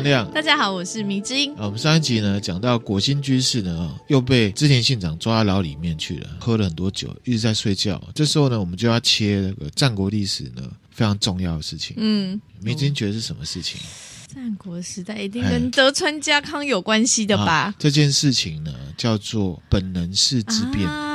亮。大家好，我是迷之音。我们上一集呢讲到果心居士呢又被织田信长抓到牢里面去了，喝了很多酒，一直在睡觉。这时候呢，我们就要切那个战国历史呢非常重要的事情。嗯，迷之音觉得是什么事情？战国时代一定跟德川家康有关系的吧？啊、这件事情呢叫做本能寺之变。啊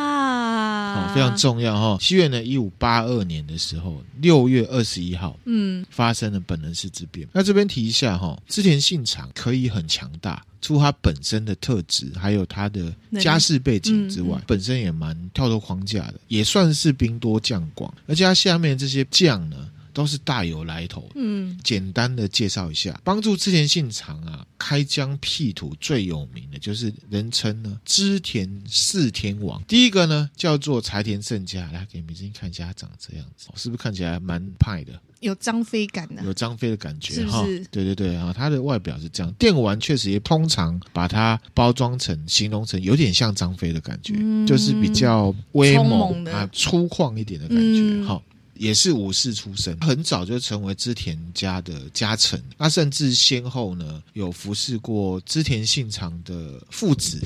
非常重要哈！西元呢一五八二年的时候，六月二十一号，嗯，发生了本能寺之变。那这边提一下哈，织田信长可以很强大，除他本身的特质，还有他的家世背景之外，本身也蛮跳脱框架的，也算是兵多将广。而且他下面这些将呢，都是大有来头。嗯，简单的介绍一下，帮助织田信长啊开疆辟土最有名的就是人称呢织田四天王。第一个呢叫做柴田胜家，来给迷之音看一下，他长这样子，是不是看起来蛮派的？有张飞感的，有张飞的感觉哈。对对对啊，他的外表是这样。电玩确实也通常把它包装成、形容成有点像张飞的感觉，嗯、就是比较威猛啊、粗犷一点的感觉。好、嗯。也是武士出身，很早就成为织田家的家臣。他甚至先后呢有服侍过织田信长的父子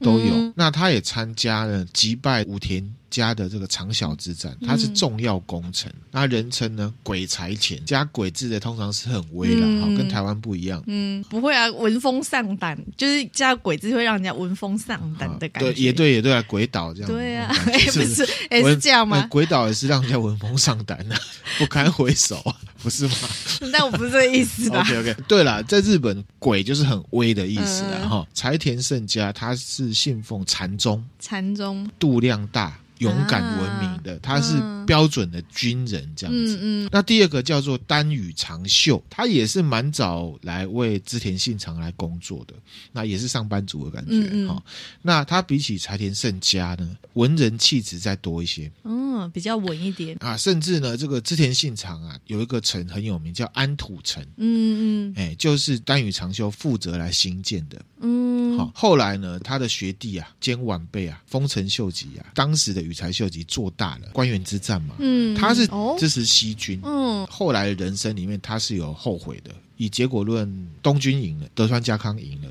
都有。嗯、那他也参加了击败武田家的这个长筱之战，它是重要工程。嗯、那人称呢鬼才田，加鬼字的通常是很威啦，嗯、跟台湾不一样。嗯，不会啊，闻风丧胆，就是加鬼字会让人家闻风丧胆的感觉。对，也对，也对啊，鬼岛这样。对啊，哎，不是，哎，是这样吗？鬼岛也是让人家闻风丧胆的，不堪回首，不是吗？但我不是这个意思吧？OK OK。对了，在日本，鬼就是很威的意思啊。哈、嗯，柴田胜家他是信奉禅宗，禅宗度量大。勇敢闻名的，他是标准的军人这样子。嗯嗯。那第二个叫做丹羽长秀，他也是蛮早来为织田信长来工作的，那也是上班族的感觉。嗯嗯。那他比起柴田胜家呢，文人气质再多一些。嗯，比较稳一点啊。甚至呢，这个织田信长啊，有一个城很有名，叫安土城。嗯嗯。哎，就是丹羽长秀负责来兴建的。嗯。好，后来呢，他的学弟啊兼晚辈啊，丰臣秀吉啊，当时的。羽柴秀吉做大了关原之战嘛，嗯，他是支持西军，嗯，后来的人生里面他是有后悔的。以结果论，东军赢了，德川家康赢了，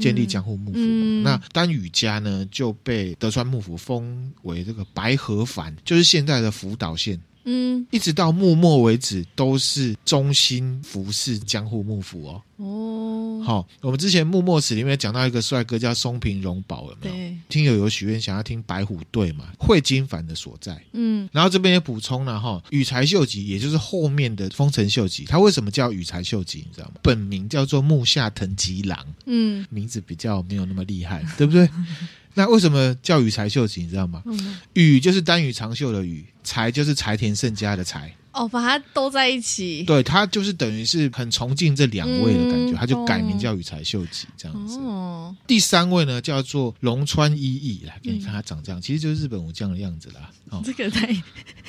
建立江户幕府。嗯、那丹羽家呢就被德川幕府封为这个白河藩，就是现在的福岛县。嗯，一直到幕末为止都是忠心服侍江户幕府哦。哦，好，我们之前幕末史里面讲到一个帅哥叫松平荣保，有没有？对，听友有许愿想要听白虎队嘛？会金凡的所在。嗯，然后这边也补充了哈，羽柴秀吉也就是后面的丰臣秀吉，他为什么叫羽柴秀吉？你知道吗？本名叫做木下藤吉郎。嗯，名字比较没有那么厉害，对不对？那为什么叫羽柴秀吉？你知道吗？羽、嗯、就是单羽长袖的羽，柴就是柴田胜家的柴。哦，把它都在一起。对，他就是等于是很崇敬这两位的感觉，嗯、他就改名叫羽柴秀吉这样子。哦，第三位呢叫做龙川一义，来给你看他长这样，嗯、其实就是日本武将的样子啦。哦，这个太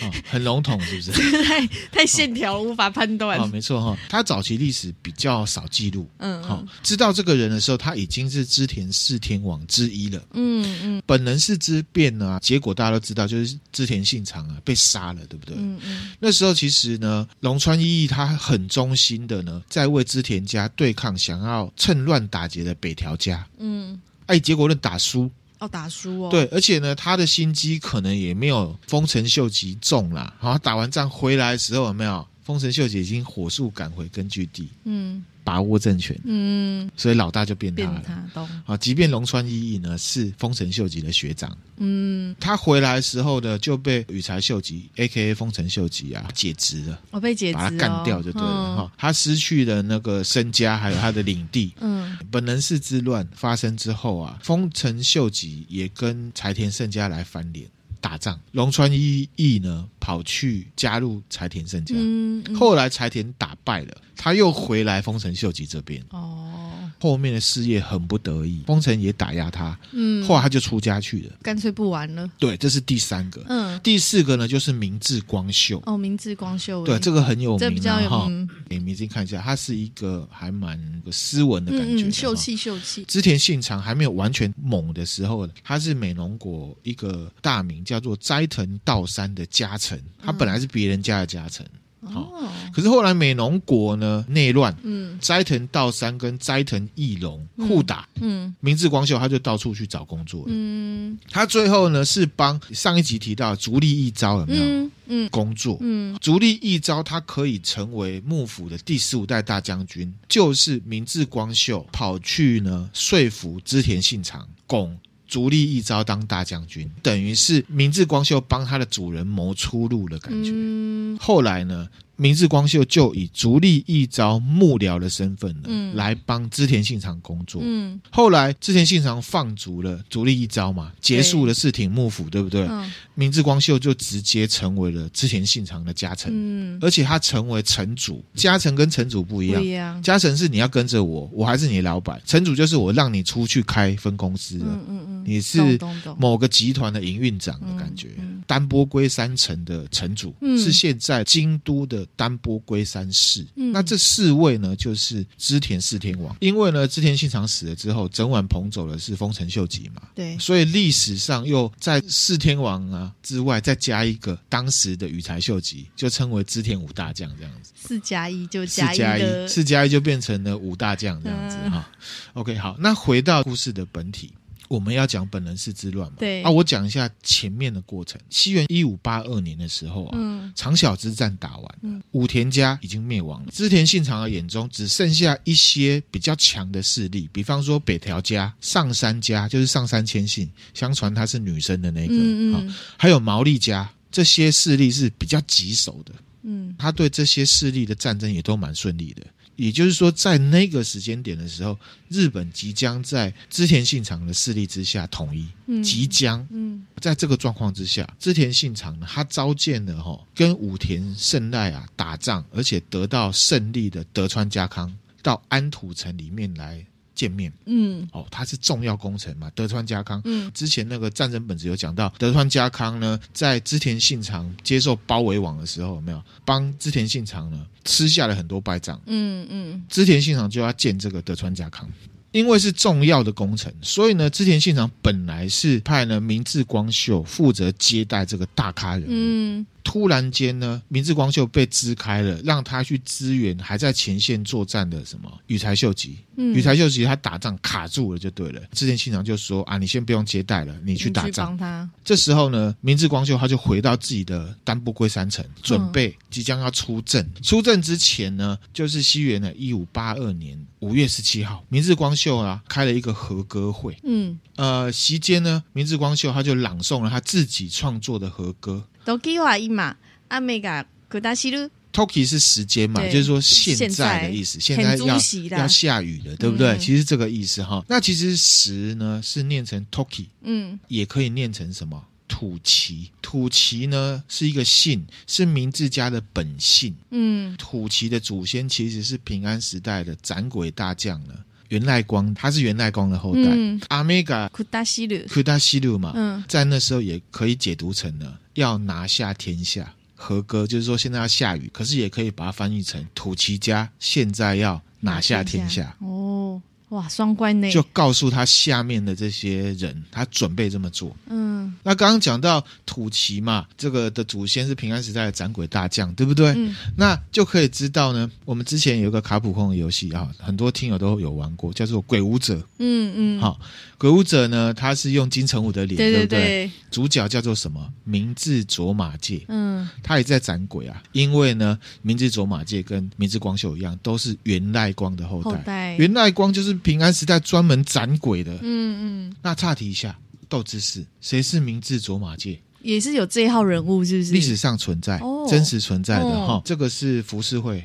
哦很笼统，是不是？这个太太线条、哦、无法判断。哦，没错哈、哦，他早期历史比较少记录。嗯，好、哦，知道这个人的时候，他已经是织田四天王之一了。嗯嗯，嗯本能是之变呢，结果大家都知道，就是织田信长啊被杀了，对不对？嗯嗯，嗯那时候。其实呢，龙川一义他很忠心的呢，在为织田家对抗想要趁乱打劫的北条家。嗯，哎，结果论打输哦，打输哦。对，而且呢，他的心机可能也没有丰臣秀吉重啦。好，打完仗回来的时候，有没有？丰臣秀吉已经火速赶回根据地。嗯。把握政权，嗯，所以老大就变他了。他啊，即便龙川一义呢是丰臣秀吉的学长，嗯，他回来的时候呢就被羽柴秀吉 （A.K.A. 丰臣秀吉）啊解职了，我被解职，把他干掉就对了哈。嗯、他失去了那个身家，还有他的领地。嗯，本能寺之乱发生之后啊，丰臣秀吉也跟柴田胜家来翻脸。打仗，龙川一义呢跑去加入柴田胜家，嗯嗯、后来柴田打败了，他又回来丰臣秀吉这边。哦。后面的事业很不得已，丰臣也打压他，嗯，后来他就出家去了，干脆不玩了。对，这是第三个，嗯，第四个呢就是明治光秀。哦，明治光秀，对，这个很有名，这比较有名。给迷之音看一下，他是一个还蛮斯文的感觉，嗯、秀气秀气。织田信长还没有完全猛的时候，他是美浓国一个大名叫做斋藤道三的家臣，他本来是别人家的家臣。好，可是后来美浓国呢内乱，嗯，斋藤道三跟斋藤义隆互打，嗯，明治光秀他就到处去找工作，嗯，他最后呢是帮上一集提到足利义昭有没有？嗯嗯，工作，嗯，足利义昭他可以成为幕府的第十五代大将军，就是明治光秀跑去呢说服织田信长攻。足利义昭当大将军，等于是明治光秀帮他的主人谋出路的感觉。嗯、后来呢，明治光秀就以足利义昭幕僚的身份呢，嗯、来帮织田信长工作。嗯，后来织田信长放逐了足利义昭嘛，结束了四町幕府，对，不对？嗯、明治光秀就直接成为了织田信长的家臣。嗯，而且他成为城主。家臣跟城主不一样，不一样。家臣是你要跟着我，我还是你的老板；城主就是我让你出去开分公司了。嗯嗯嗯，你是某个集团的营运长的感觉。丹波龟山城的城主、嗯、是现在京都的。丹波龟山氏，嗯、那这四位呢，就是织田四天王。因为呢，织田信长死了之后，整晚捧走的是丰臣秀吉嘛，对，所以历史上又在四天王啊之外再加一个当时的羽柴秀吉，就称为织田五大将这样子。四加一就加一，四加一，四加一就变成了五大将这样子哈。嗯、OK，好，那回到故事的本体。我们要讲本能寺之乱嘛？对啊，我讲一下前面的过程。西元一五八二年的时候啊，嗯、长筱之战打完了，嗯、武田家已经灭亡了。织田信长的眼中只剩下一些比较强的势力，比方说北条家、上杉家，就是上杉谦信，相传他是女生的那个，嗯嗯，还有毛利家，这些势力是比较棘手的。嗯，他对这些势力的战争也都蛮顺利的。也就是说，在那个时间点的时候，日本即将在织田信长的势力之下统一，嗯、即将。嗯，在这个状况之下，织田信长呢，他召见了哈跟武田胜赖啊打仗，而且得到胜利的德川家康到安土城里面来。见面，嗯，哦，他是重要工程嘛，德川家康。嗯，之前那个战争本子有讲到，德川家康呢，在织田信长接受包围网的时候，有没有帮织田信长呢吃下了很多败仗？嗯嗯，织田信长就要见这个德川家康。因为是重要的工程，所以呢，织田信长本来是派呢明智光秀负责接待这个大咖人物。嗯，突然间呢，明智光秀被支开了，让他去支援还在前线作战的什么羽柴秀吉。嗯，羽柴秀吉他打仗卡住了，就对了。织田信长就说啊，你先不用接待了，你去打仗。他。这时候呢，明智光秀他就回到自己的丹波龟山城，准备即将要出阵。嗯、出阵之前呢，就是西元的一五八二年五月十七号，明智光秀啊开了一个和歌会。嗯，呃，席间呢，明智光秀他就朗诵了他自己创作的和歌。Toki wa ima, ame ga kudashiru。Toki 是时间。嘛，就是说现在的意思，现在，现在要要下雨了，对不对？嗯、其实这个意思哈。那其实时呢是念成 Toki，嗯，也可以念成什么？土岐，土岐呢是一个姓，是明智家的本姓。嗯，土岐的祖先其实是平安时代的斩鬼大将呢，源赖光，他是源赖光的后代。阿美嘎库达西鲁，库达西鲁嘛，嗯，在那时候也可以解读成呢，要拿下天下。和歌就是说现在要下雨，可是也可以把它翻译成土岐家现在要拿下天下。哦。哇，双关呢！就告诉他下面的这些人，他准备这么做。嗯，那刚刚讲到土岐嘛，这个的祖先是平安时代的斩鬼大将，对不对？嗯，那就可以知道呢。我们之前有一个卡普空的游戏啊，很多听友都有玩过，叫做《鬼舞者》。嗯嗯，好，《鬼舞者》呢，他是用金城武的脸，对，对，对，对不对？主角叫做什么？明智卓玛介。嗯，他也在斩鬼啊，因为呢，明智卓玛介跟明智光秀一样，都是源赖光的后代。后代源赖光就是。平安时代专门斩鬼的，嗯嗯。那岔题一下，斗之士，谁是明智卓马介？也是有这一号人物，是不是？历史上存在，哦、真实存在的哈。哦、这个是浮世绘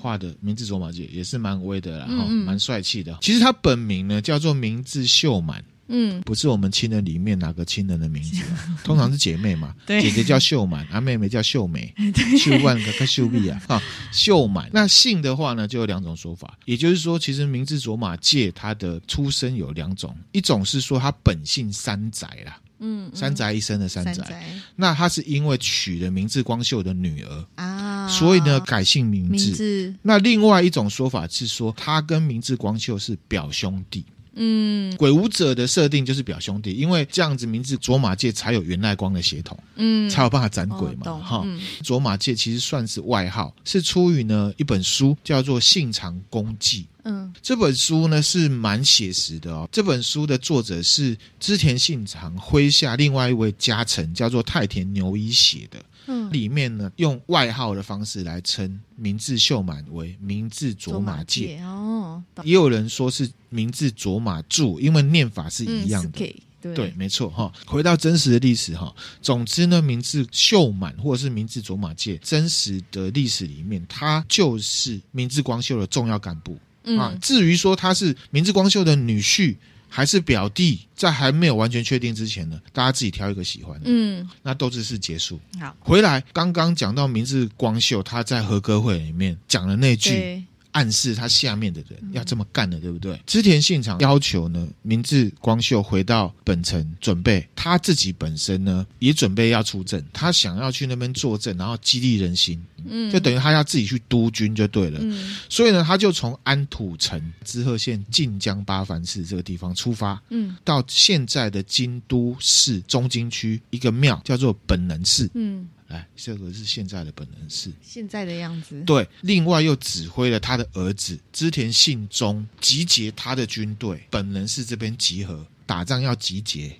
画的明智卓马介，也是蛮威的，然后蛮帅气的。其实他本名呢叫做明智秀满。嗯，不是我们亲人里面哪个亲人的名字，通常是姐妹嘛。对，姐姐叫秀满，啊妹妹叫秀美，秀万个秀丽啊，啊秀满。那姓的话呢，就有两种说法，也就是说，其实明治卓玛介他的出身有两种，一种是说他本姓三宅啦，嗯，三宅一生的三宅，那他是因为娶了明治光秀的女儿啊，所以呢改姓明智。那另外一种说法是说，他跟明治光秀是表兄弟。嗯，鬼武者的设定就是表兄弟，因为这样子名字卓玛界才有源赖光的血统，嗯，才有办法斩鬼嘛。哈，卓玛界其实算是外号，是出于呢一本书叫做《信长公记》。嗯，这本书呢是蛮写实的哦。这本书的作者是织田信长麾下另外一位家臣，叫做太田牛一写的。嗯，里面呢用外号的方式来称明治秀满为明治卓玛介哦。也有人说是明治卓玛柱，因为念法是一样的。嗯、对，对，没错哈。回到真实的历史哈，总之呢，明治秀满或者是明治卓玛介，真实的历史里面，他就是明治光秀的重要干部。啊，至于说他是明治光秀的女婿还是表弟，在还没有完全确定之前呢，大家自己挑一个喜欢的。嗯，那斗智是结束。好，回来刚刚讲到明治光秀他在和歌会里面讲的那句。暗示他下面的人要这么干了，对不对？织田信长要求呢，明智光秀回到本城准备，他自己本身呢也准备要出阵，他想要去那边坐镇，然后激励人心，嗯，就等于他要自己去督军就对了，嗯，所以呢，他就从安土城滋贺县近江八幡市这个地方出发，嗯，到现在的京都市中京区一个庙叫做本能寺，嗯。哎，这个是现在的本能寺，现在的样子。对，另外又指挥了他的儿子织田信忠集结他的军队，本能寺这边集合打仗，要集结。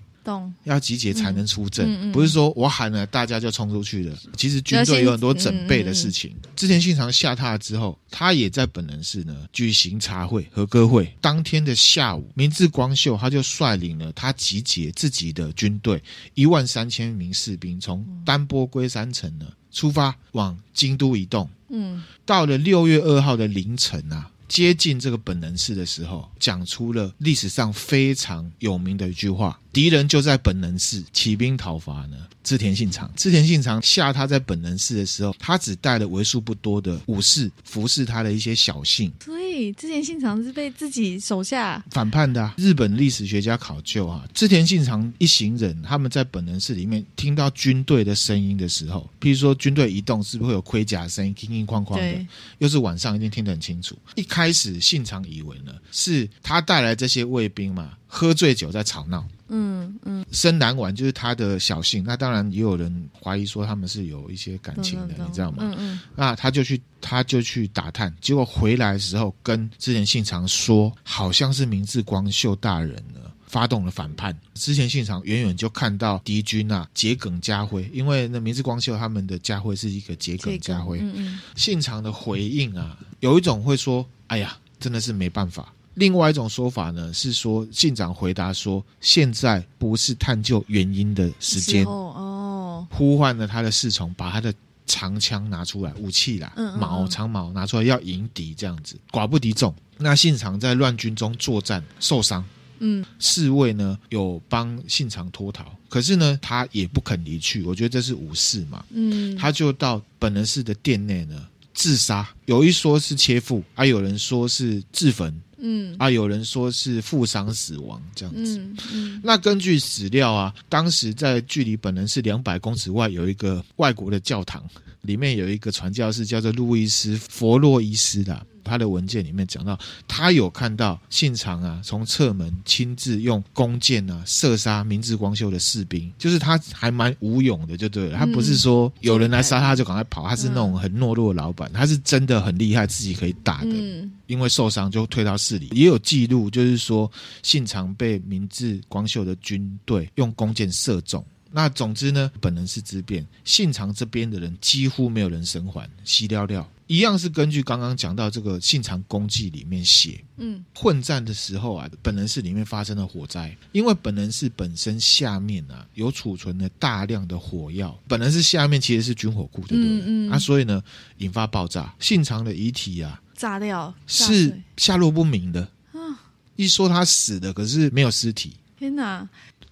要集结才能出阵，嗯嗯嗯、不是说我喊了大家就冲出去了。其实军队有很多准备的事情。之前信长下榻之后，他也在本能寺呢举行茶会和歌会。当天的下午，明治光秀他就率领了他集结自己的军队一万三千名士兵，从丹波龟山城呢出发往京都移动。嗯，到了六月二号的凌晨啊。接近这个本能寺的时候，讲出了历史上非常有名的一句话：“敌人就在本能寺，起兵讨伐呢。”织田信长，织田信长下他在本能寺的时候，他只带了为数不多的武士服侍他的一些小姓。所以织田信长是被自己手下反叛的啊。日本历史学家考究啊，织田信长一行人他们在本能寺里面听到军队的声音的时候，譬如说军队移动，是不是会有盔甲声音，叮叮哐哐的？又是晚上，一定听得很清楚。一开始信长以为呢，是他带来这些卫兵嘛，喝醉酒在吵闹。嗯嗯，深蓝丸就是他的小姓，那当然也有人怀疑说他们是有一些感情的，你知道吗？嗯嗯，那他就去他就去打探，结果回来的时候跟之前信长说，好像是明智光秀大人呢发动了反叛。之前信长远远就看到敌军啊桔梗家辉，因为那明智光秀他们的家辉是一个桔梗家辉。嗯嗯，信长的回应啊，有一种会说，哎呀，真的是没办法。另外一种说法呢，是说信长回答说，现在不是探究原因的时间。哦，呼唤了他的侍从，把他的长枪拿出来，武器啦，嗯嗯嗯矛长矛拿出来要迎敌，这样子寡不敌众。那信长在乱军中作战受伤，嗯，侍卫呢有帮信长脱逃，可是呢他也不肯离去。我觉得这是武士嘛，嗯，他就到本能寺的殿内呢自杀。有一说是切腹，还、啊、有人说是自焚。嗯啊，有人说是负伤死亡这样子。嗯嗯、那根据史料啊，当时在距离本人是两百公尺外有一个外国的教堂，里面有一个传教士叫做路易斯·佛洛伊斯的。他的文件里面讲到，他有看到信长啊从侧门亲自用弓箭啊射杀明治光秀的士兵，就是他还蛮武勇的，就对了。他不是说有人来杀他就赶快跑，他是那种很懦弱的老板，他是真的很厉害，自己可以打的。因为受伤就退到市里，也有记录，就是说信长被明治光秀的军队用弓箭射中。那总之呢，本能是之变，信长这边的人几乎没有人生还，稀寥寥。一样是根据刚刚讲到这个《信长公记》里面写，嗯，混战的时候啊，本能寺里面发生了火灾，因为本能寺本身下面啊有储存了大量的火药，本能寺下面其实是军火库，对不对？嗯嗯。啊，所以呢，引发爆炸，信长的遗体啊，炸掉，是下落不明的。啊，一说他死的，可是没有尸体。天哪！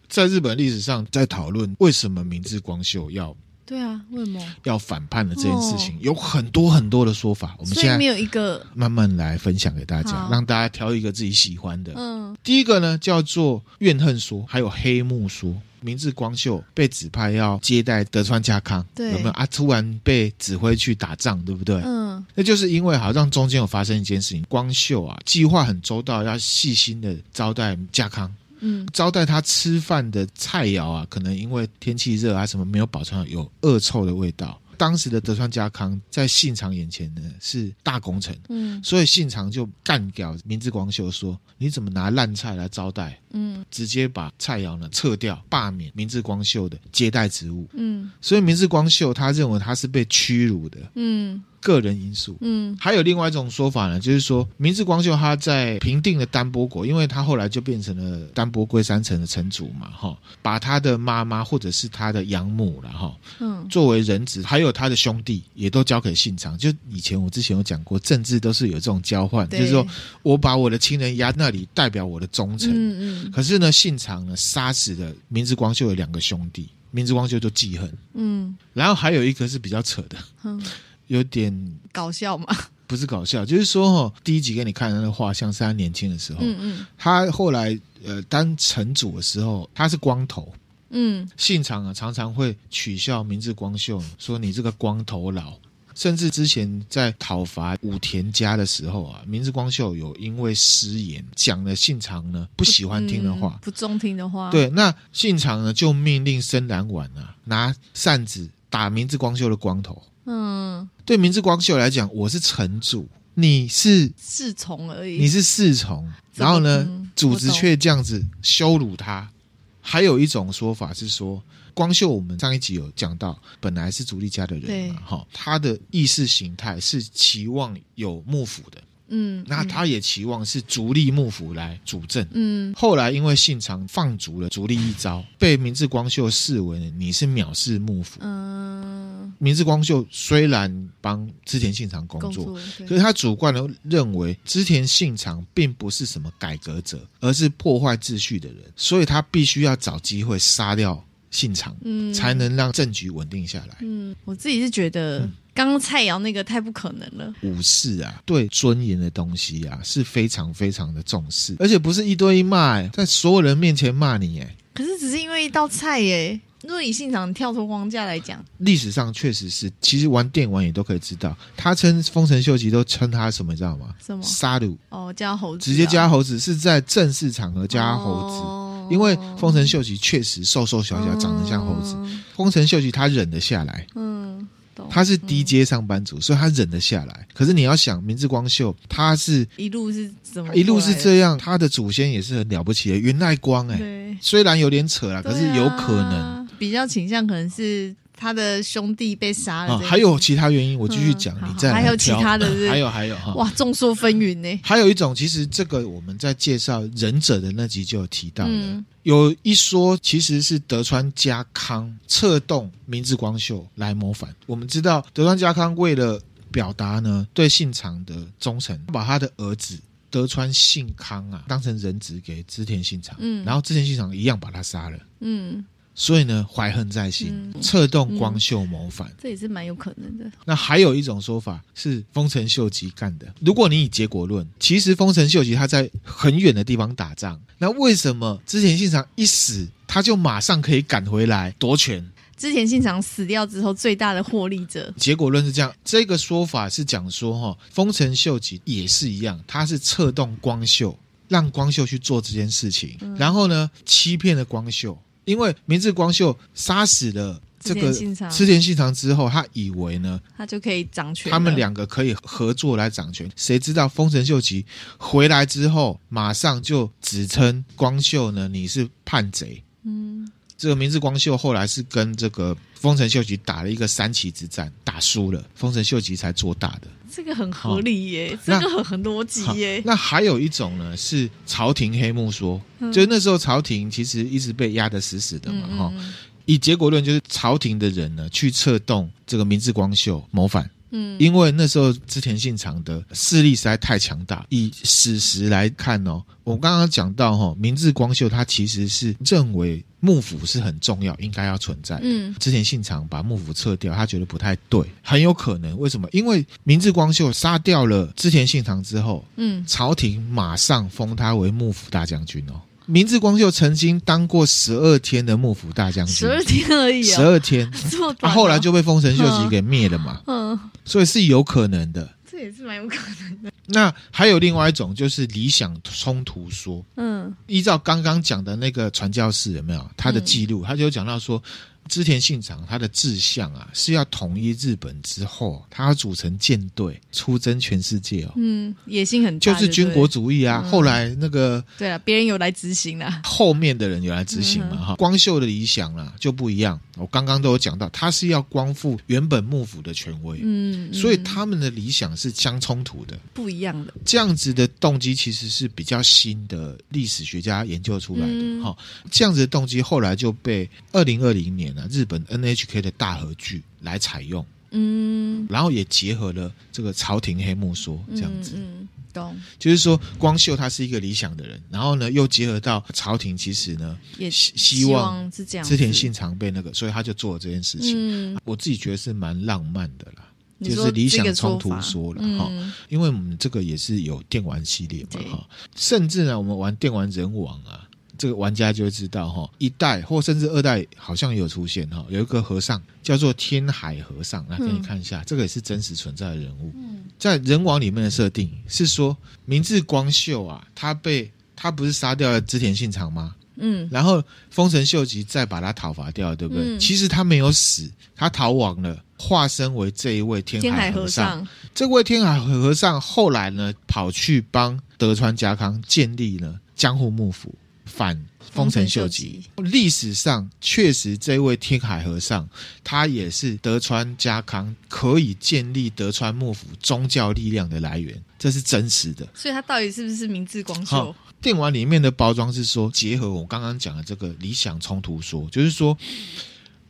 在日本历史上，在讨论为什么明治光秀要对啊，为什么要反叛的这件事情，哦、有很多很多的说法。我们现在没有一个慢慢来分享给大家，让大家挑一个自己喜欢的。嗯，第一个呢叫做怨恨说，还有黑幕说。明治光秀被指派要接待德川家康，对，有没有啊？突然被指挥去打仗，对不对？嗯，那就是因为好像中间有发生一件事情，光秀啊计划很周到，要细心的招待家康。嗯，招待他吃饭的菜肴啊，可能因为天气热啊什么没有保存好，有恶臭的味道。当时的德川家康在信长眼前呢是大功臣，嗯，所以信长就干掉明智光秀说：“你怎么拿烂菜来招待？”嗯，直接把菜肴呢撤掉，罢免明智光秀的接待职务。嗯，所以明智光秀他认为他是被屈辱的。嗯。个人因素，嗯，还有另外一种说法呢，就是说明治光秀他在平定了丹波国，因为他后来就变成了丹波龟山城的城主嘛，哈，把他的妈妈或者是他的养母了，哈，嗯，作为人质，还有他的兄弟也都交给信长。就以前我之前有讲过，政治都是有这种交换，就是说我把我的亲人压那里，代表我的忠诚，嗯嗯。可是呢，信长呢杀死了明治光秀的两个兄弟，明治光秀就记恨，嗯，然后还有一个是比较扯的，嗯。有点搞笑吗？不是搞笑，就是说哈，第一集给你看的那个画像是他年轻的时候，嗯嗯，他后来呃当城主的时候，他是光头，嗯，信长啊常常会取笑明智光秀，说你这个光头佬，甚至之前在讨伐武田家的时候啊，明智光秀有因为失言讲了信长呢不喜欢听的话，不，中听的话，对，那信长呢就命令森兰丸啊拿扇子打明智光秀的光头。嗯，对明治光秀来讲，我是城主，你是侍从而已。你是侍从，然后呢，嗯、主子却这样子羞辱他。还有一种说法是说，光秀我们上一集有讲到，本来是足利家的人嘛，哈，他的意识形态是期望有幕府的。嗯，那他也期望是足利幕府来主政。嗯，后来因为信长放逐了足利一招，被明治光秀视为你是藐视幕府。嗯，明治光秀虽然帮织田信长工作，工作可是他主观的认为织田信长并不是什么改革者，而是破坏秩序的人，所以他必须要找机会杀掉信长，嗯，才能让政局稳定下来。嗯，我自己是觉得。嗯刚刚菜肴那个太不可能了。武士啊，对尊严的东西啊是非常非常的重视，而且不是一对一骂、欸，在所有人面前骂你、欸，哎，可是只是因为一道菜、欸，哎，若以信长跳脱框架来讲，历史上确实是，其实玩电玩也都可以知道，他称丰臣秀吉都称他什么，你知道吗？什么？杀戮。哦，加猴子、啊，直接加猴子是在正式场合加猴子，哦、因为丰臣秀吉确实瘦瘦小小，长得像猴子，丰臣、哦、秀吉他忍得下来，嗯。他是低阶上班族，嗯、所以他忍得下来。可是你要想，明治光秀他是一路是怎么一路是这样，他的祖先也是很了不起的源赖光哎、虽然有点扯啦，可是有可能、啊、比较倾向可能是他的兄弟被杀了、哦。还有其他原因，我继续讲。嗯、你再来还有其他的还有还有哈。哇，众说纷纭呢。还有一种，其实这个我们在介绍忍者的那集就有提到了。嗯有一说，其实是德川家康策动明治光秀来谋反。我们知道，德川家康为了表达呢对信长的忠诚，把他的儿子德川信康啊当成人质给织田信长，嗯，然后织田信长一样把他杀了，嗯。所以呢，怀恨在心，嗯、策动光秀谋反，这也是蛮有可能的。那还有一种说法是丰臣秀吉干的。如果你以结果论，其实丰臣秀吉他在很远的地方打仗，那为什么织田信长一死，他就马上可以赶回来夺权？织田信长死掉之后，最大的获利者。结果论是这样，这个说法是讲说，哈，丰臣秀吉也是一样，他是策动光秀，让光秀去做这件事情，嗯、然后呢，欺骗了光秀。因为明治光秀杀死了这个织田信长之后，他以为呢，他就可以掌权，他们两个可以合作来掌权。谁知道丰臣秀吉回来之后，马上就指称光秀呢，你是叛贼。嗯，这个明治光秀后来是跟这个丰臣秀吉打了一个三旗之战，打输了，丰臣秀吉才做大的。这个很合理耶，哦、这个很很逻辑耶。那还有一种呢，是朝廷黑幕说，嗯、就是那时候朝廷其实一直被压得死死的嘛，哈、嗯嗯。以结果论，就是朝廷的人呢去策动这个明治光秀谋反，嗯，因为那时候织田信长的势力实在太强大。以史实来看哦，我刚刚讲到哈，明治光秀他其实是认为幕府是很重要，应该要存在。嗯，织田信长把幕府撤掉，他觉得不太对，很有可能为什么？因为明治光秀杀掉了织田信长之后，嗯，朝廷马上封他为幕府大将军哦。明治光秀曾经当过十二天的幕府大将军，十二天而已，十二天，后来就被丰臣秀吉给灭了嘛，嗯，所以是有可能的，这也是蛮有可能的。那还有另外一种就是理想冲突说，嗯，依照刚刚讲的那个传教士有没有？他的记录，他就讲到说。织田信长他的志向啊，是要统一日本之后，他要组成舰队出征全世界哦。嗯，野心很大，就是军国主义啊。嗯、后来那个对啊，别人有来执行了，后面的人有来执行嘛哈。嗯、光秀的理想啊就不一样，我刚刚都有讲到，他是要光复原本幕府的权威。嗯，嗯所以他们的理想是相冲突的，不一样的。这样子的动机其实是比较新的历史学家研究出来的哈。嗯、这样子的动机后来就被二零二零年。日本 NHK 的大合剧来采用，嗯，然后也结合了这个朝廷黑幕说这样子，嗯，嗯，懂，就是说光秀他是一个理想的人，然后呢又结合到朝廷其实呢也希望是这样织田信长被那个，所以他就做了这件事情。嗯，我自己觉得是蛮浪漫的啦，就是理想冲突说了哈，嗯，因为我们这个也是有电玩系列嘛哈，甚至呢我们玩电玩人王啊。这个玩家就会知道哈，一代或甚至二代好像也有出现哈，有一个和尚叫做天海和尚，来给你看一下，这个也是真实存在的人物。嗯在人王里面的设定是说，明治光秀啊，他被他不是杀掉了织田信长吗？嗯，然后丰臣秀吉再把他讨伐掉，对不对？嗯、其实他没有死，他逃亡了，化身为这一位天海和尚。和尚这位天海和尚后来呢，跑去帮德川家康建立了江户幕府。反丰臣秀吉，历史上确实这位天海和尚，他也是德川家康可以建立德川幕府宗教力量的来源，这是真实的。所以，他到底是不是明治光秀？电玩里面的包装是说，结合我刚刚讲的这个理想冲突说，就是说，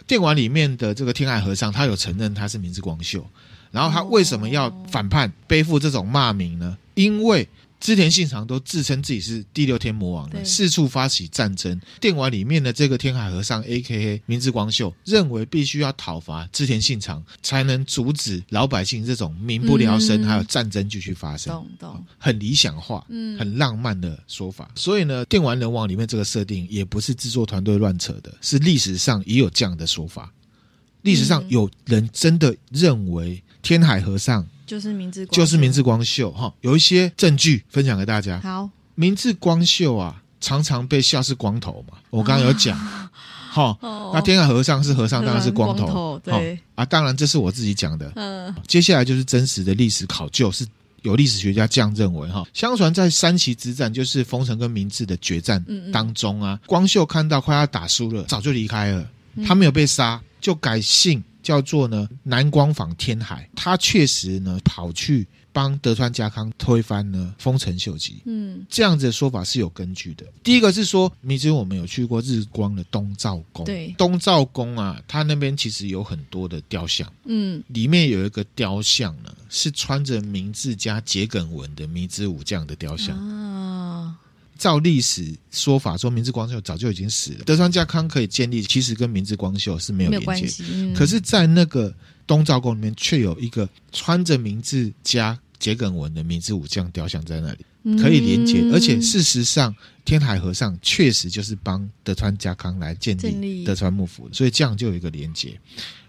电玩里面的这个天海和尚，他有承认他是明治光秀，然后他为什么要反叛，背负这种骂名呢？因为织田信长都自称自己是第六天魔王了，四处发起战争。电玩里面的这个天海和尚 （A.K.A. 明智光秀）认为必须要讨伐织田信长，才能阻止老百姓这种民不聊生，还有战争继续发生。懂懂、嗯，很理想化，嗯，很浪漫的说法。所以呢，电玩人王里面这个设定也不是制作团队乱扯的，是历史上也有这样的说法。历史上有人真的认为天海和尚。就是明治光，就是明治光秀哈，有一些证据分享给大家。好，明治光秀啊，常常被笑是光头嘛。我刚刚有讲，哈，那天海和尚是和尚，当然是光头。光头对啊，当然这是我自己讲的。嗯，接下来就是真实的历史考究，是有历史学家这样认为哈。相传在三旗之战，就是丰臣跟明治的决战当中啊，光秀看到快要打输了，早就离开了，他没有被杀，就改姓。叫做呢南光坊天海，他确实呢跑去帮德川家康推翻呢丰臣秀吉，嗯，这样子的说法是有根据的。第一个是说，明知我们有去过日光的东照宫，对，东照宫啊，它那边其实有很多的雕像，嗯，里面有一个雕像呢是穿着明治加桔梗纹的明治武将的雕像。啊。照历史说法说，明治光秀早就已经死了。德川家康可以建立，其实跟明治光秀是没有连接。嗯、可是，在那个东照宫里面，却有一个穿着明治加桔梗纹的明治武将雕像在那里，可以连接。嗯、而且，事实上，天海和尚确实就是帮德川家康来建立德川幕府，所以这样就有一个连接。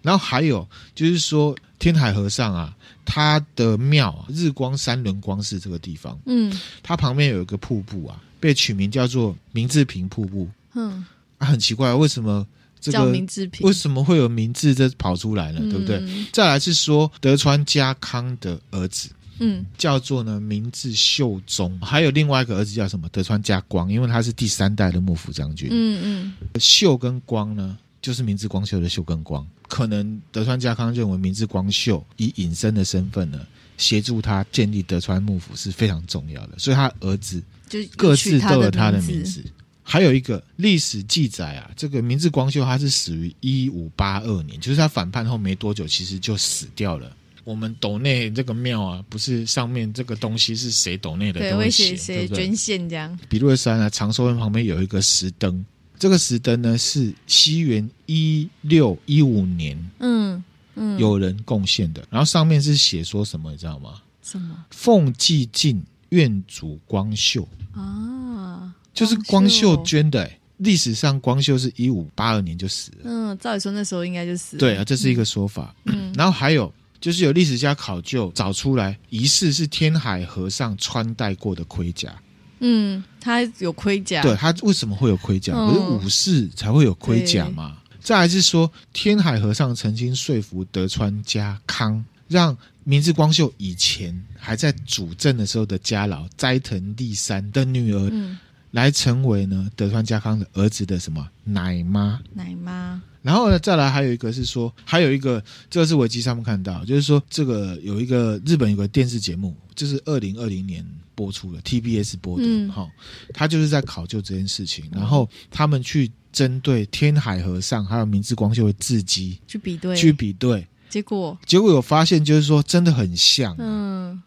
然后还有就是说，天海和尚啊，他的庙日光三轮光寺这个地方，嗯，它旁边有一个瀑布啊。被取名叫做明治平瀑布，嗯，啊，很奇怪，为什么这个明治平为什么会有明治这跑出来呢？嗯、对不对？再来是说德川家康的儿子，嗯，叫做呢明治秀忠，还有另外一个儿子叫什么？德川家光，因为他是第三代的幕府将军，嗯嗯，秀跟光呢就是明治光秀的秀跟光，可能德川家康认为明治光秀以隐身的身份呢协助他建立德川幕府是非常重要的，所以他儿子。就各自都有他的名字，还有一个历史记载啊，这个明治光秀他是死于一五八二年，就是他反叛后没多久，其实就死掉了。我们斗内这个庙啊，不是上面这个东西是谁斗内的，对，都会写谁捐献这样。比如山啊，长寿院旁边有一个石灯，这个石灯呢是西元一六一五年，嗯嗯，有人贡献的，然后上面是写说什么，你知道吗？什么？奉继晋院主光秀啊，就是光秀捐的、欸。历史上光秀是一五八二年就死了。嗯，照理说那时候应该就死了。对啊，这是一个说法。嗯，然后还有就是有历史家考究找出来，疑似是天海和尚穿戴过的盔甲。嗯，他有盔甲。对，他为什么会有盔甲？不是武士才会有盔甲吗？再来是说，天海和尚曾经说服德川家康，让明治光秀以前还在主政的时候的家老斋藤利三的女儿。嗯来成为呢德川家康的儿子的什么奶妈？奶妈。然后呢，再来还有一个是说，还有一个这个是维基上面看到，就是说这个有一个日本有个电视节目，就是二零二零年播出的 TBS 播的，哈、嗯，他就是在考究这件事情，然后他们去针对天海和尚还有明治光秀的字迹去比对，去比对，结果结果有发现，就是说真的很像，嗯。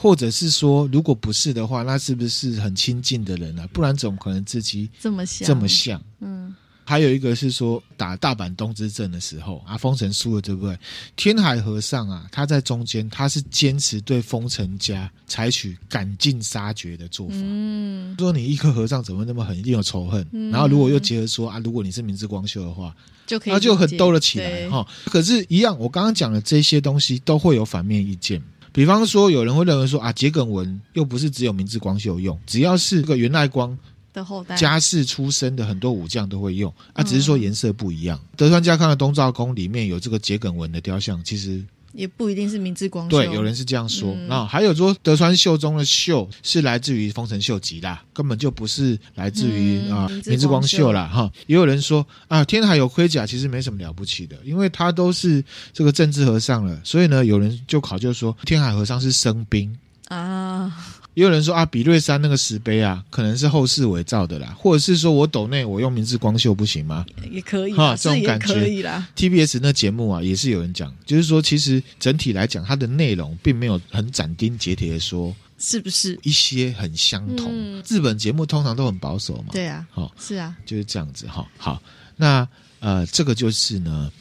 或者是说，如果不是的话，那是不是很亲近的人啊？不然怎么可能自己这么像？这么像？嗯。还有一个是说，打大阪东之阵的时候啊，丰臣输了，对不对？天海和尚啊，他在中间，他是坚持对丰臣家采取赶尽杀绝的做法。嗯。说你一颗和尚怎么那么狠，一定有仇恨。嗯。然后如果又结合说啊，如果你是明智光秀的话，就可以，他就很兜了起来哈。可是，一样，我刚刚讲的这些东西都会有反面意见。比方说，有人会认为说啊，桔梗纹又不是只有明智光秀用，只要是这个源赖光的后代家世出身的很多武将都会用，啊，只是说颜色不一样。嗯、德川家康的东照宫里面有这个桔梗纹的雕像，其实。也不一定是明治光秀，对，有人是这样说。那、嗯、还有说德川秀忠的秀是来自于丰臣秀吉啦，根本就不是来自于、嗯、啊明治光秀啦。哈。也有人说啊，天海有盔甲其实没什么了不起的，因为他都是这个政治和尚了，所以呢，有人就考究说天海和尚是生兵啊。也有人说啊，比瑞山那个石碑啊，可能是后世伪造的啦，或者是说我斗内我用明治光秀不行吗？也可以哈，这种感觉可以啦。TBS 那节目啊，也是有人讲，就是说其实整体来讲，它的内容并没有很斩钉截铁的说是不是一些很相同。嗯、日本节目通常都很保守嘛，对啊，好是啊，就是这样子哈。好，那呃，这个就是呢。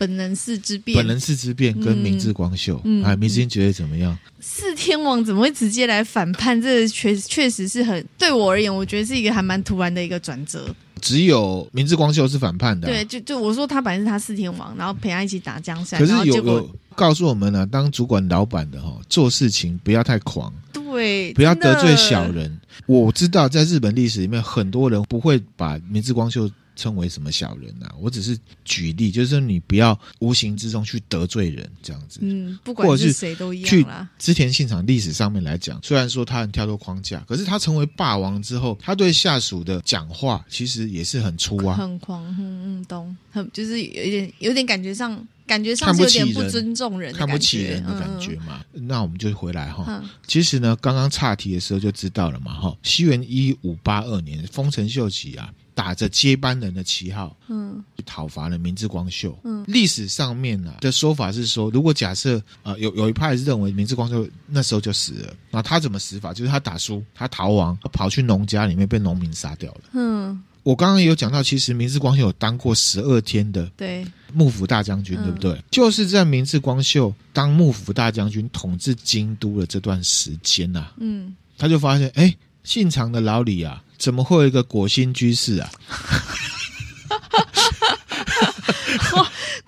本能寺之变，本能寺之变跟明智光秀，嗯，哎，明星觉得怎么样？四天王怎么会直接来反叛？这确确实是很对我而言，我觉得是一个还蛮突然的一个转折。只有明智光秀是反叛的，啊，对，就就我说他本来是他四天王，然后陪他一起打江山。可是有个告诉我们呢，啊，当主管老板的哈，做事情不要太狂，对，不要得罪小人。我知道在日本历史里面，很多人不会把明智光秀。称为什么小人呐、啊？我只是举例，就是说你不要无形之中去得罪人，这样子。嗯，不管是谁都一样啦。去织田信长历史上面来讲，虽然说他很跳脱框架，可是他成为霸王之后，他对下属的讲话其实也是很粗啊，很狂，嗯嗯，懂，很就是有一点，有点感觉上，感觉上是有点不尊重人，看不起人的感觉嘛。嗯、那我们就回来哈。嗯、其实呢，刚刚岔题的时候就知道了嘛，哈。西元一五八二年，丰臣秀吉啊。打着接班人的旗号，嗯，讨伐了明治光秀。嗯，历史上面呢、啊、的说法是说，如果假设啊、呃、有有一派是认为明治光秀那时候就死了，那他怎么死法？就是他打输，他逃亡，他跑去农家里面被农民杀掉了。嗯，我刚刚也有讲到，其实明治光秀有当过十二天的对幕府大将军，对，对不对？嗯、就是在明治光秀当幕府大将军统治京都的这段时间呐、啊，嗯，他就发现，哎，信长的老李啊。怎么会有一个果心居士啊？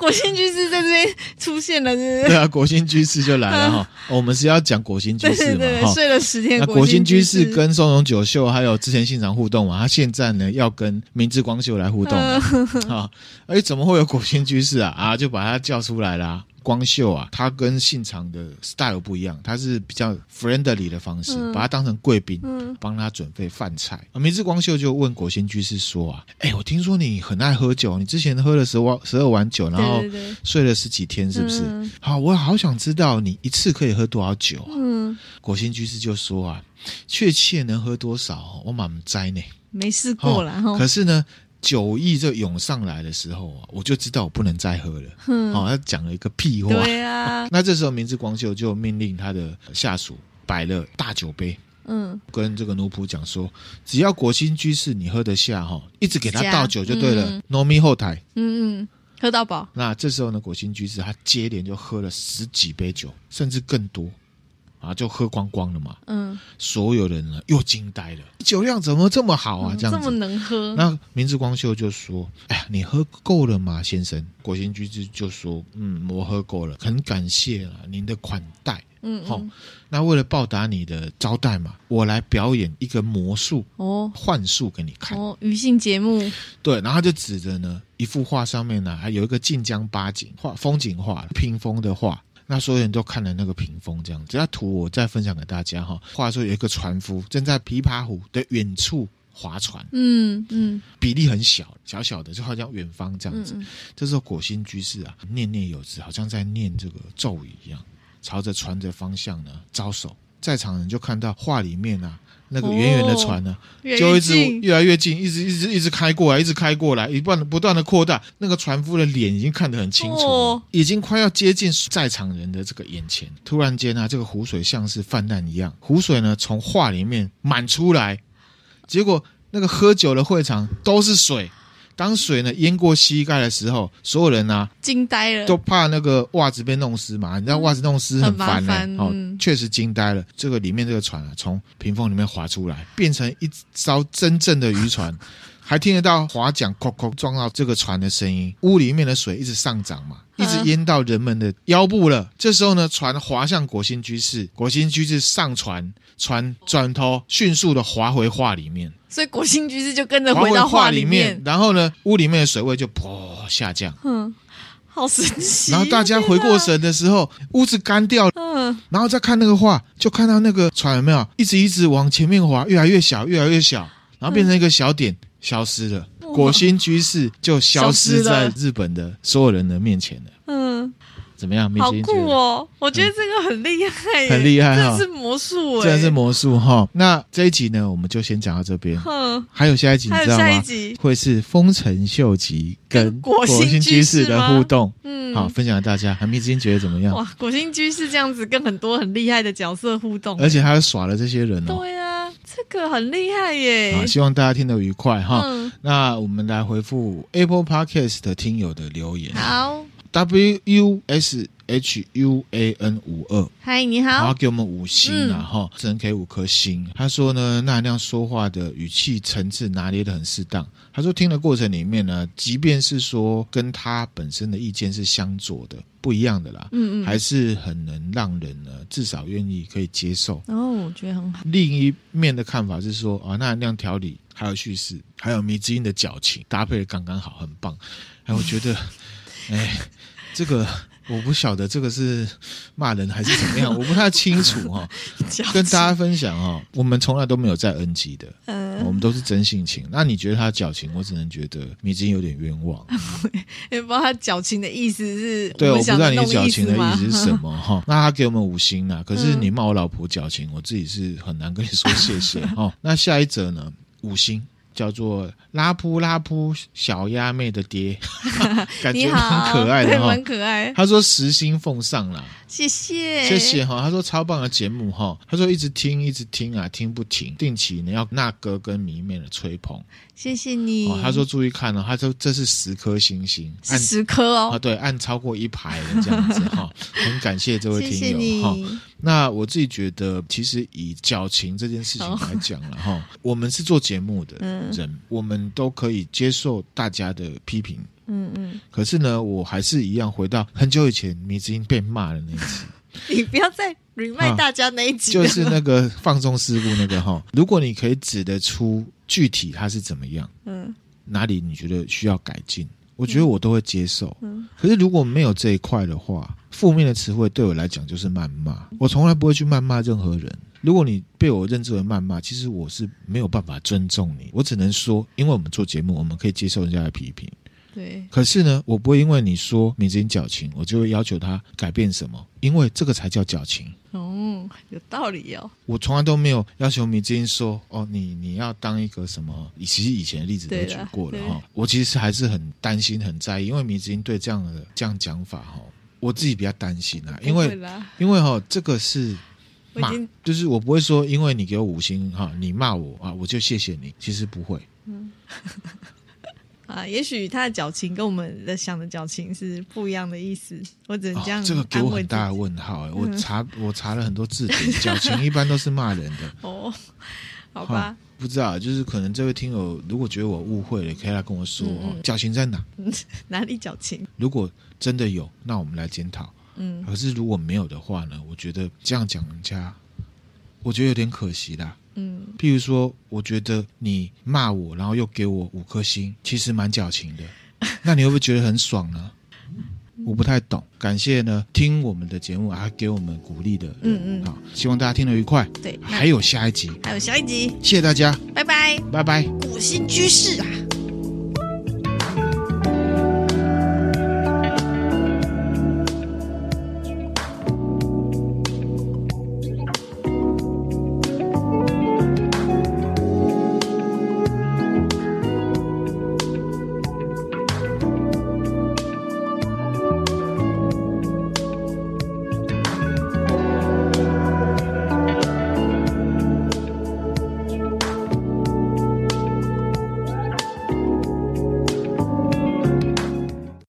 哇，果心居士在这边出现了，是不是？对啊，果心居士就来了哈、哦。我们是要讲果心居士嘛？对对对，睡了十天。那果心居士跟松永久秀还有之前现场互动嘛？他现在呢要跟明治光秀来互动啊？哎、哦，怎么会有果心居士啊？啊，就把他叫出来啦。光秀啊，他跟信长的 style 不一样，他是比较 friendly 的方式，嗯、把他当成贵宾，嗯、帮他准备饭菜。啊，明智光秀就问果心居士说啊，哎、欸，我听说你很爱喝酒，你之前喝了十碗十二碗酒，然后睡了十几天，是不是？嗯、好，我好想知道你一次可以喝多少酒啊？嗯，果心居士就说啊，确切能喝多少，我满栽呢，没试过啦。哦、可是呢。酒意这涌上来的时候啊，我就知道我不能再喝了。嗯，哦，他讲了一个屁话。对啊，那这时候明智光秀就命令他的下属摆了大酒杯。嗯，跟这个奴仆讲说，只要国兴居士你喝得下哈，一直给他倒酒就对了。糯米后台，嗯嗯，喝到饱。那这时候呢，国兴居士他接连就喝了十几杯酒，甚至更多，啊，就喝光光了嘛。嗯，所有人呢又惊呆了，酒量怎么这么好啊？这样子这么能喝？那明治光秀就说：“哎呀，你喝够了吗，先生？”果心居士就说：“嗯，我喝够了，很感谢了您的款待。”嗯，好、哦，那为了报答你的招待嘛，我来表演一个魔术哦，幻术给你看哦，余兴节目。对，然后他就指着呢一幅画上面呢还有一个晋江八景画风景画屏风的画，那所有人都看了那个屏风这样子。这图我再分享给大家哈。话说有一个船夫正在琵琶湖的远处划船，嗯嗯，比例很小，小小的就好像远方这样子。嗯、这时候果心居士啊念念有词，好像在念这个咒语一样。朝着船的方向呢招手，在场人就看到画里面啊，那个远远的船呢，哦、就一直越来越近，一直一直一直开过来，一直开过来，一不断不断的扩大。那个船夫的脸已经看得很清楚，哦、已经快要接近在场人的这个眼前。突然间呢、啊，这个湖水像是泛滥一样，湖水呢从画里面满出来，结果那个喝酒的会场都是水。当水呢淹过膝盖的时候，所有人呢、啊、惊呆了，都怕那个袜子被弄湿嘛。你知道袜子弄湿很烦呢、欸，嗯、哦，确实惊呆了。这个里面这个船啊，从屏风里面滑出来，变成一艘真正的渔船，还听得到划桨“哐哐”撞到这个船的声音。屋里面的水一直上涨嘛，一直淹到人们的腰部了。这时候呢，船划向国兴居士，国兴居士上船，船转头迅速的划回画里面。所以果心居士就跟着回到画里面，然后呢，屋里面的水位就噗下降。嗯，好神奇。然后大家回过神的时候，屋子干掉。嗯，然后再看那个画，就看到那个船有没有一直一直往前面滑，越来越小，越来越小，然后变成一个小点，消失了。嗯、果心居士就消失在日本的所有人的面前了。嗯。怎么样？好酷哦！我觉得这个很厉害，很厉害哈！这是魔术哎，这是魔术哈。那这一集呢，我们就先讲到这边。哼，还有下一集，你知道吗？下一集会是丰臣秀吉跟果心居士的互动。嗯，好，分享给大家。还没之前觉得怎么样？哇，果心居士这样子跟很多很厉害的角色互动，而且还耍了这些人哦。对啊，这个很厉害耶！好，希望大家听得愉快哈。那我们来回复 Apple Podcast 的听友的留言。好。W U S H U A N 五二，嗨，你好，然后给我们五星啊，哈、嗯，只能给五颗星。他说呢，那那样说话的语气层次拿捏的很适当。他说听的过程里面呢，即便是说跟他本身的意见是相左的、不一样的啦，嗯嗯，还是很能让人呢至少愿意可以接受。哦，我觉得很好。另一面的看法是说啊，那那样条理还有叙事，还有迷之音的矫情搭配的刚刚好，很棒。哎，我觉得。哎，这个我不晓得，这个是骂人还是怎么样，我不太清楚哈。跟大家分享哈，我们从来都没有在 NG 的，嗯，我们都是真性情。那你觉得他矫情，我只能觉得你已经有点冤枉。也不知道他矫情的意思是，对，我不知道你矫情的意思是什么 哈。那他给我们五星啊，可是你骂我老婆矫情，我自己是很难跟你说谢谢哈。那下一则呢，五星。叫做拉扑拉扑小鸭妹的爹，感觉很可爱的哈，蛮可爱。他说十星奉上啦，谢谢谢谢哈。他说超棒的节目哈，他说一直听一直听啊，听不停。定期呢要那哥跟迷妹的吹捧，谢谢你。他说注意看哦，他说这是十颗星星，按十颗哦，啊对，按超过一排的这样子哈，很感谢这位听友哈。那我自己觉得，其实以矫情这件事情来讲了哈，哦、我们是做节目的人，嗯、我们都可以接受大家的批评。嗯嗯。可是呢，我还是一样回到很久以前迷之音被骂的那一次。你不要再 remind 大家那一集，就是那个放纵事故那个哈。如果你可以指得出具体它是怎么样，嗯，哪里你觉得需要改进？我觉得我都会接受，嗯，可是如果没有这一块的话，负面的词汇对我来讲就是谩骂。我从来不会去谩骂任何人。如果你被我认知为谩骂，其实我是没有办法尊重你。我只能说，因为我们做节目，我们可以接受人家的批评。对。可是呢，我不会因为你说名字矫情，我就会要求他改变什么，因为这个才叫矫情。哦。嗯，有道理哦。我从来都没有要求迷之音说，哦，你你要当一个什么？其实以前的例子都举过了哈。我其实还是很担心、很在意，因为迷之音对这样的这样讲法哈，我自己比较担心啊。因为因为哈，这个是骂，就是我不会说，因为你给我五星哈，你骂我啊，我就谢谢你。其实不会。嗯。啊，也许他的矫情跟我们的想的矫情是不一样的意思，我只能这样、哦。这个给我很大的问号、嗯、我查我查了很多字典，矫情一般都是骂人的。哦，好吧、哦，不知道，就是可能这位听友如果觉得我误会了，可以来跟我说矫情在哪？哪里矫情？如果真的有，那我们来检讨。嗯，可是如果没有的话呢？我觉得这样讲人家，我觉得有点可惜啦。嗯，譬如说，我觉得你骂我，然后又给我五颗星，其实蛮矫情的。那你会不会觉得很爽呢？我不太懂。感谢呢，听我们的节目还给我们鼓励的，嗯嗯，好，希望大家听得愉快。对，还有下一集，还有下一集，谢谢大家，拜拜，拜拜，火星居士啊。